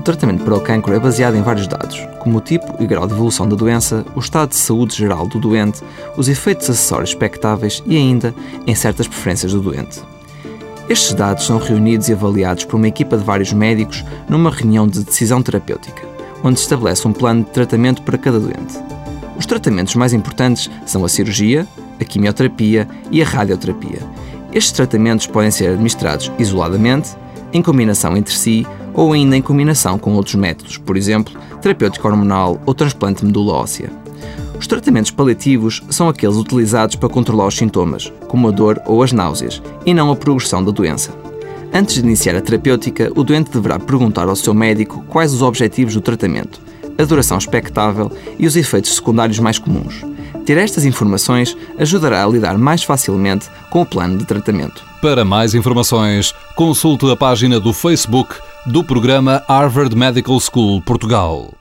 tratamento para o cancro é baseado em vários dados, como o tipo e grau de evolução da doença, o estado de saúde geral do doente, os efeitos acessórios expectáveis e ainda em certas preferências do doente. Estes dados são reunidos e avaliados por uma equipa de vários médicos numa reunião de decisão terapêutica, onde se estabelece um plano de tratamento para cada doente. Os tratamentos mais importantes são a cirurgia, a quimioterapia e a radioterapia. Estes tratamentos podem ser administrados isoladamente, em combinação entre si ou ainda em combinação com outros métodos, por exemplo, terapêutico hormonal ou transplante medula óssea. Os tratamentos paliativos são aqueles utilizados para controlar os sintomas, como a dor ou as náuseas, e não a progressão da doença. Antes de iniciar a terapêutica, o doente deverá perguntar ao seu médico quais os objetivos do tratamento, a duração expectável e os efeitos secundários mais comuns. Ter estas informações ajudará a lidar mais facilmente com o plano de tratamento. Para mais informações, consulte a página do Facebook do programa Harvard Medical School Portugal.